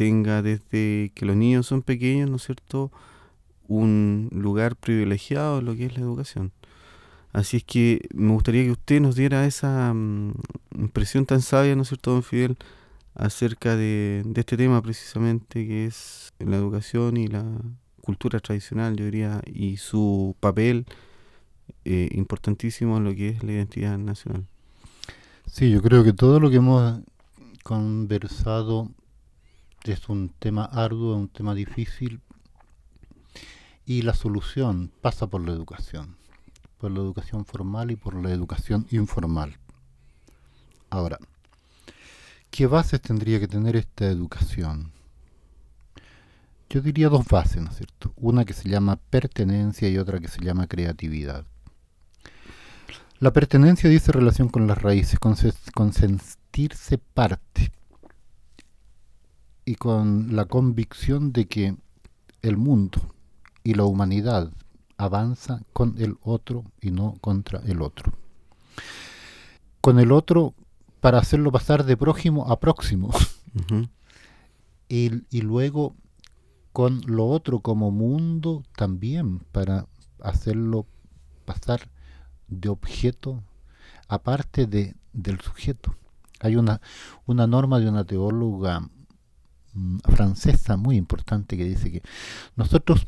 tenga desde que los niños son pequeños, ¿no es cierto?, un lugar privilegiado en lo que es la educación. Así es que me gustaría que usted nos diera esa mm, impresión tan sabia, ¿no es cierto, don Fidel?, acerca de, este tema precisamente que es la educación y la cultura tradicional, yo diría, y su papel eh, importantísimo en lo que es la identidad nacional. Sí, yo creo que todo lo que hemos conversado es un tema arduo, un tema difícil, y la solución pasa por la educación, por la educación formal y por la educación informal. Ahora, ¿qué bases tendría que tener esta educación? Yo diría dos bases, ¿no es cierto? Una que se llama pertenencia y otra que se llama creatividad. La pertenencia dice relación con las raíces, con, con sentirse parte y con la convicción de que el mundo, y la humanidad avanza con el otro y no contra el otro. Con el otro para hacerlo pasar de prójimo a próximo. y, y luego con lo otro como mundo también para hacerlo pasar de objeto aparte de, del sujeto. Hay una, una norma de una teóloga francesa muy importante que dice que nosotros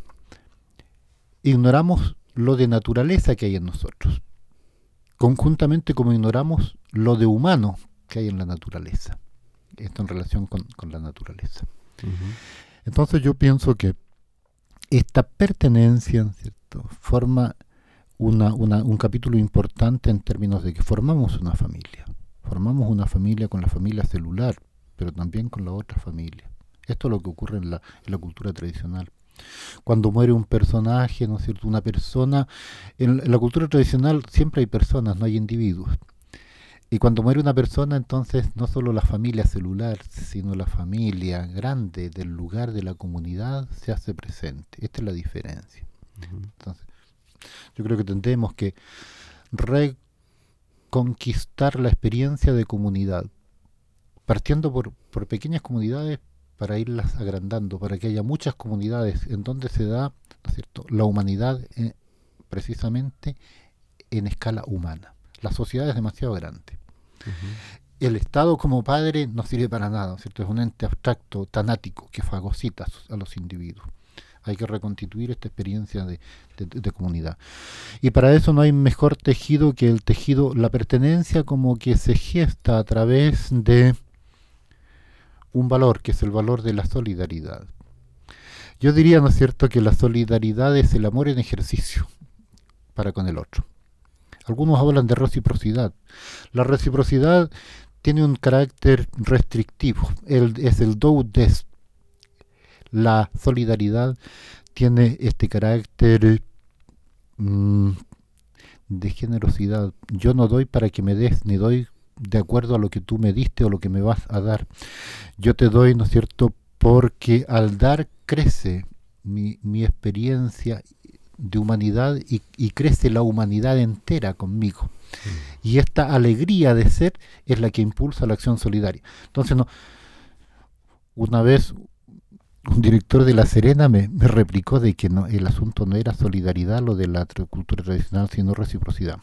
ignoramos lo de naturaleza que hay en nosotros, conjuntamente como ignoramos lo de humano que hay en la naturaleza. Esto en relación con, la naturaleza. Entonces yo pienso que esta pertenencia ¿cierto? forma una, una, un capítulo importante en términos de que formamos una familia. Formamos una familia con la familia celular, pero también con la otra familia. Esto es lo que ocurre en la, en la cultura tradicional. Cuando muere un personaje, ¿no es cierto? Una persona, en, la cultura tradicional siempre hay personas, no hay individuos. Y cuando muere una persona, entonces no solo la familia celular, sino la familia grande del lugar de la comunidad se hace presente. Esta es la diferencia. Entonces, yo creo que tendremos que reconquistar la experiencia de comunidad, partiendo por, por pequeñas comunidades para irlas agrandando, para que haya muchas comunidades en donde se da cierto? la humanidad eh, precisamente en escala humana. La sociedad es demasiado grande. El Estado como padre no sirve para nada, ¿cierto? es un ente abstracto, tanático, que fagocita a los individuos. Hay que reconstituir esta experiencia de, de, comunidad. Y para eso no hay mejor tejido que el tejido, la pertenencia como que se gesta a través de un valor que es el valor de la solidaridad. Yo diría, ¿no es cierto?, que la solidaridad es el amor en ejercicio para con el otro. Algunos hablan de reciprocidad. La reciprocidad tiene un carácter restrictivo, es el do des. La solidaridad tiene este carácter mm, de generosidad. Yo no doy para que me des, ni doy de acuerdo a lo que tú me diste o lo que me vas a dar. Yo te doy, ¿no es cierto?, porque al dar crece mi, mi experiencia de humanidad y, crece la humanidad entera conmigo. Mm. Y esta alegría de ser es la que impulsa la acción solidaria. Entonces, no, una vez un director de La Serena me, replicó de que no, el asunto no era solidaridad, lo de la cultura tradicional, sino reciprocidad.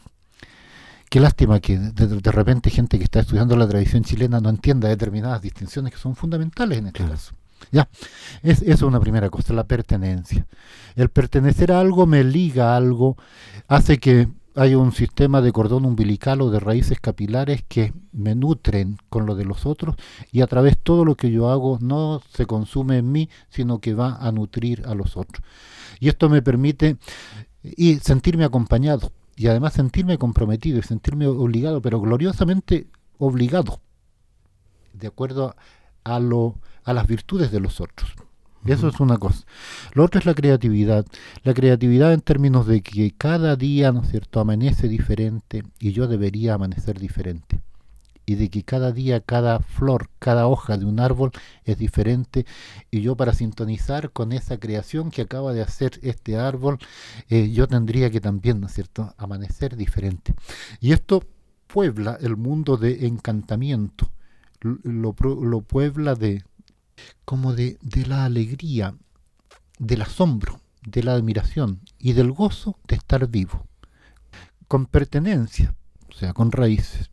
Qué lástima que de, repente gente que está estudiando la tradición chilena no entienda determinadas distinciones que son fundamentales en este caso. Ya, es, eso es una primera cosa, la pertenencia. El pertenecer a algo me liga a algo, hace que haya un sistema de cordón umbilical o de raíces capilares que me nutren con lo de los otros y a través todo lo que yo hago no se consume en mí, sino que va a nutrir a los otros. Y esto me permite y sentirme acompañado y además sentirme comprometido y sentirme obligado, pero gloriosamente obligado, de acuerdo a, lo, a las virtudes de los otros. Eso es una cosa. Lo otro es la creatividad. La creatividad en términos de que cada día, ¿no es cierto?, amanece diferente y yo debería amanecer diferente y de que cada día, cada flor, cada hoja de un árbol es diferente y yo para sintonizar con esa creación que acaba de hacer este árbol, eh, yo tendría que también, ¿no cierto?, amanecer diferente. Y esto puebla el mundo de encantamiento, lo, lo puebla de como de, de la alegría, del asombro, de la admiración y del gozo de estar vivo, con pertenencia, o sea, con raíces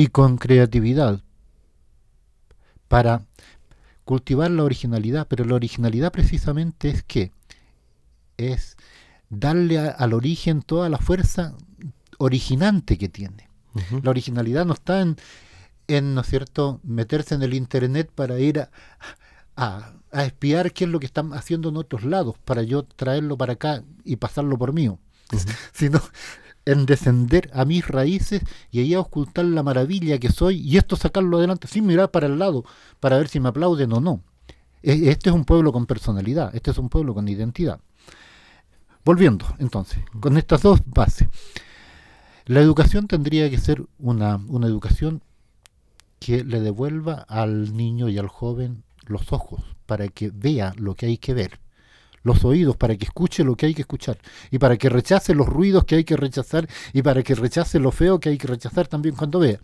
y con creatividad para cultivar la originalidad, pero la originalidad precisamente es que es darle al origen toda la fuerza originante que tiene. La originalidad no está en, en, ¿no es cierto?, meterse en el Internet para ir a, a, a, espiar qué es lo que están haciendo en otros lados, para yo traerlo para acá y pasarlo por mío, sino en descender a mis raíces y ahí a ocultar la maravilla que soy y esto sacarlo adelante sin mirar para el lado para ver si me aplauden o no. E, este es un pueblo con personalidad, este es un pueblo con identidad. Volviendo, entonces, con estas dos bases. La educación tendría que ser una, una educación que le devuelva al niño y al joven los ojos para que vea lo que hay que ver los oídos para que escuche lo que hay que escuchar y para que rechace los ruidos que hay que rechazar y para que rechace lo feo que hay que rechazar también cuando vea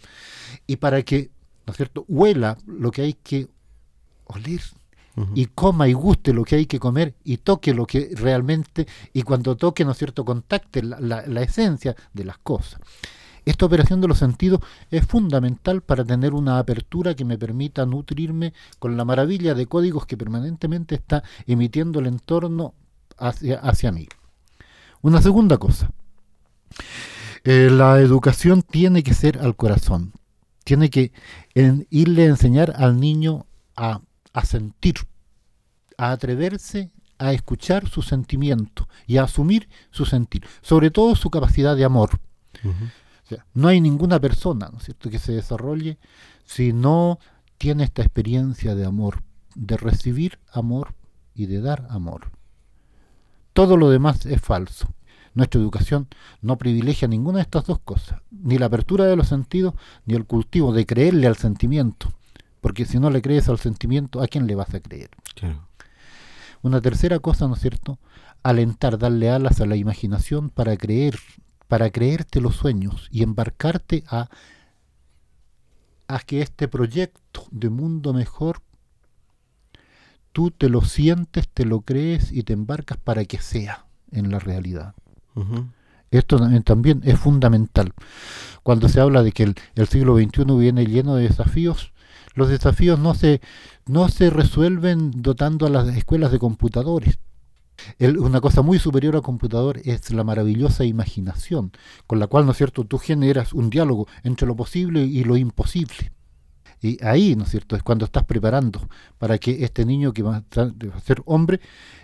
y para que, ¿no es cierto?, huela lo que hay que oler y coma y guste lo que hay que comer y toque lo que realmente y cuando toque, ¿no es cierto?, contacte la esencia de las cosas. Esta operación de los sentidos es fundamental para tener una apertura que me permita nutrirme con la maravilla de códigos que permanentemente está emitiendo el entorno hacia, hacia mí. Una segunda cosa. Eh, la educación tiene que ser al corazón. Tiene que irle a enseñar al niño a, sentir, a atreverse a escuchar su sentimiento y a asumir su sentir, sobre todo su capacidad de amor no hay ninguna persona, ¿no es cierto?, que se desarrolle si no tiene esta experiencia de amor, de recibir amor y de dar amor. Todo lo demás es falso. Nuestra educación no privilegia ninguna de estas dos cosas, ni la apertura de los sentidos, ni el cultivo de creerle al sentimiento, porque si no le crees al sentimiento, ¿a quién le vas a creer? Una tercera cosa, ¿no es cierto? Alentar, darle alas a la imaginación para creer para creerte los sueños y embarcarte a, a que este proyecto de mundo mejor tú te lo sientes, te lo crees y te embarcas para que sea en la realidad. Esto también, es fundamental. Cuando se habla de que el, el, siglo XXI viene lleno de desafíos, los desafíos no se, no se resuelven dotando a las escuelas de computadores una cosa muy superior al computador es la maravillosa imaginación, con la cual, ¿no es cierto?, tú generas un diálogo entre lo posible y lo imposible. Y ahí, ¿no es cierto?, es cuando estás preparando para que este niño que va a ser hombre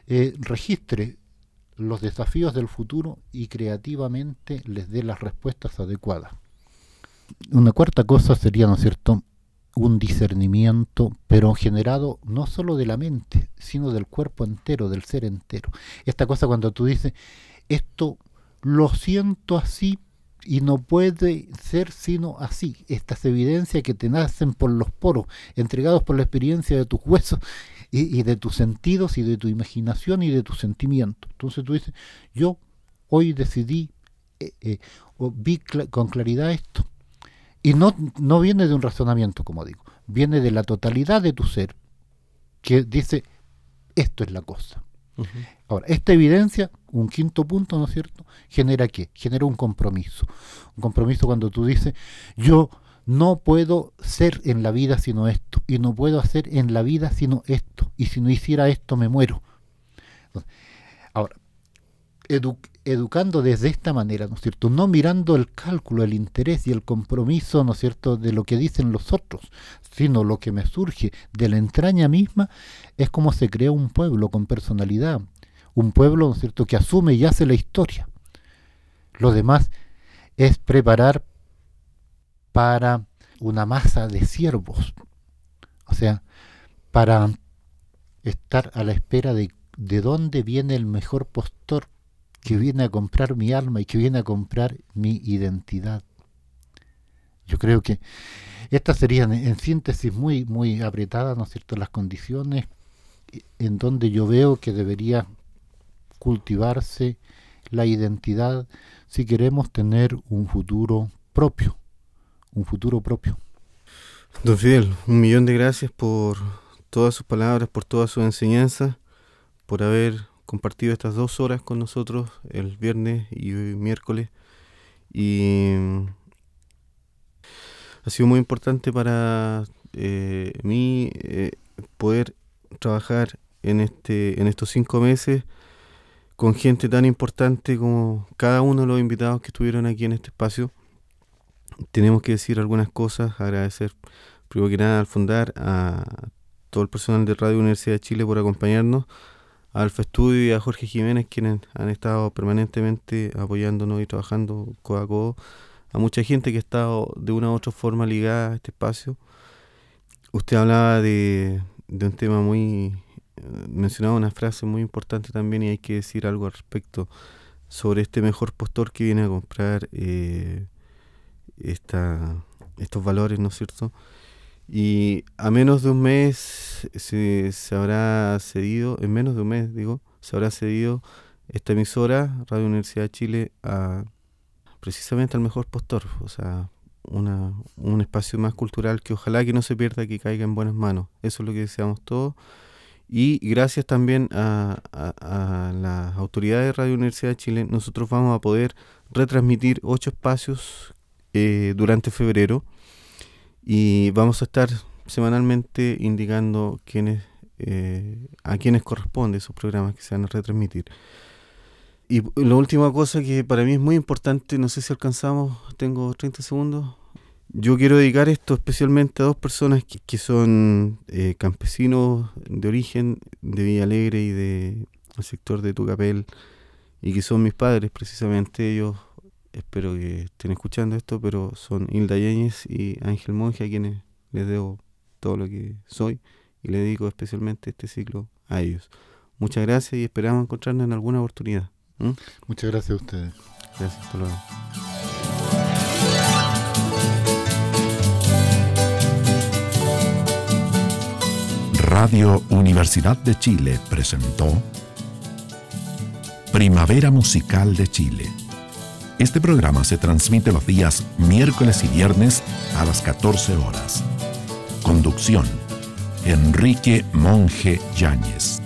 eh, registre los desafíos del futuro y creativamente les dé las respuestas adecuadas. Una cuarta cosa sería, ¿no es cierto?, un discernimiento, pero generado no solo de la mente, sino del cuerpo entero, del ser entero. Esta cosa cuando tú dices, esto lo siento así y no puede ser sino así. Estas evidencias que te nacen por los poros, entregados por la experiencia de tus huesos y, de tus sentidos y de tu imaginación y de tus sentimientos. Entonces tú dices, yo hoy decidí eh, eh, vi con claridad esto. Y no, no viene de un razonamiento, como digo, viene de la totalidad de tu ser, que dice, esto es la cosa. Ahora, esta evidencia, un quinto punto, ¿no es cierto? ¿Genera qué? Genera un compromiso. Un compromiso cuando tú dices, yo no puedo ser en la vida sino esto, y no puedo hacer en la vida sino esto, y si no hiciera esto me muero. Ahora, educando desde esta manera, ¿no es cierto? No mirando el cálculo, el interés y el compromiso, ¿no es cierto?, de lo que dicen los otros, sino lo que me surge de la entraña misma, es como se crea un pueblo con personalidad, un pueblo, ¿no es cierto?, que asume y hace la historia. Lo demás es preparar para una masa de siervos, o sea, para estar a la espera de, de dónde viene el mejor postor que viene a comprar mi alma y que viene a comprar mi identidad. Yo creo que estas serían en síntesis muy muy apretadas, ¿no es cierto?, las condiciones en donde yo veo que debería cultivarse la identidad si queremos tener un futuro propio, un futuro propio. Don Fidel, un millón de gracias por todas sus palabras, por todas sus enseñanzas, por haber compartido estas dos horas con nosotros el viernes y miércoles. Y mm, ha sido muy importante para eh, mí eh, poder trabajar en este en estos cinco meses con gente tan importante como cada uno de los invitados que estuvieron aquí en este espacio. Tenemos que decir algunas cosas, agradecer primero que nada al fundar a todo el personal de Radio Universidad de Chile por acompañarnos, a Alfa Estudio y a Jorge Jiménez, quienes han estado permanentemente apoyándonos y trabajando codo a codo, a mucha gente que ha estado de una u otra forma ligada a este espacio. Usted hablaba de, un tema muy, mencionaba una frase muy importante también y hay que decir algo al respecto sobre este mejor postor que viene a comprar eh, esta, estos valores, ¿no es cierto? Y a menos de un mes se, se, habrá cedido, en menos de un mes digo, se habrá cedido esta emisora, Radio Universidad de Chile, a precisamente al mejor postor, o sea, una, un espacio más cultural que ojalá que no se pierda, que caiga en buenas manos. Eso es lo que deseamos todos. Y gracias también a, a, a las autoridades de Radio Universidad de Chile, nosotros vamos a poder retransmitir ocho espacios eh, durante febrero y vamos a estar semanalmente indicando quiénes, eh, a quiénes corresponde esos programas que se van a retransmitir. Y la última cosa que para mí es muy importante, no sé si alcanzamos, tengo 30 segundos. Yo quiero dedicar esto especialmente a dos personas que, son eh, campesinos de origen de Villa Alegre y del sector de Tucapel y que son mis padres precisamente. Ellos espero que estén escuchando esto, pero son Hilda Yáñez y Ángel Monge a quienes les debo todo lo que soy y le dedico especialmente este ciclo a ellos. Muchas gracias y esperamos encontrarnos en alguna oportunidad. Muchas gracias a ustedes. Gracias, hasta luego. Radio Universidad de Chile presentó Primavera Musical de Chile este programa se transmite los días miércoles y viernes a las 14 horas. Conducción. Enrique Monje Yáñez.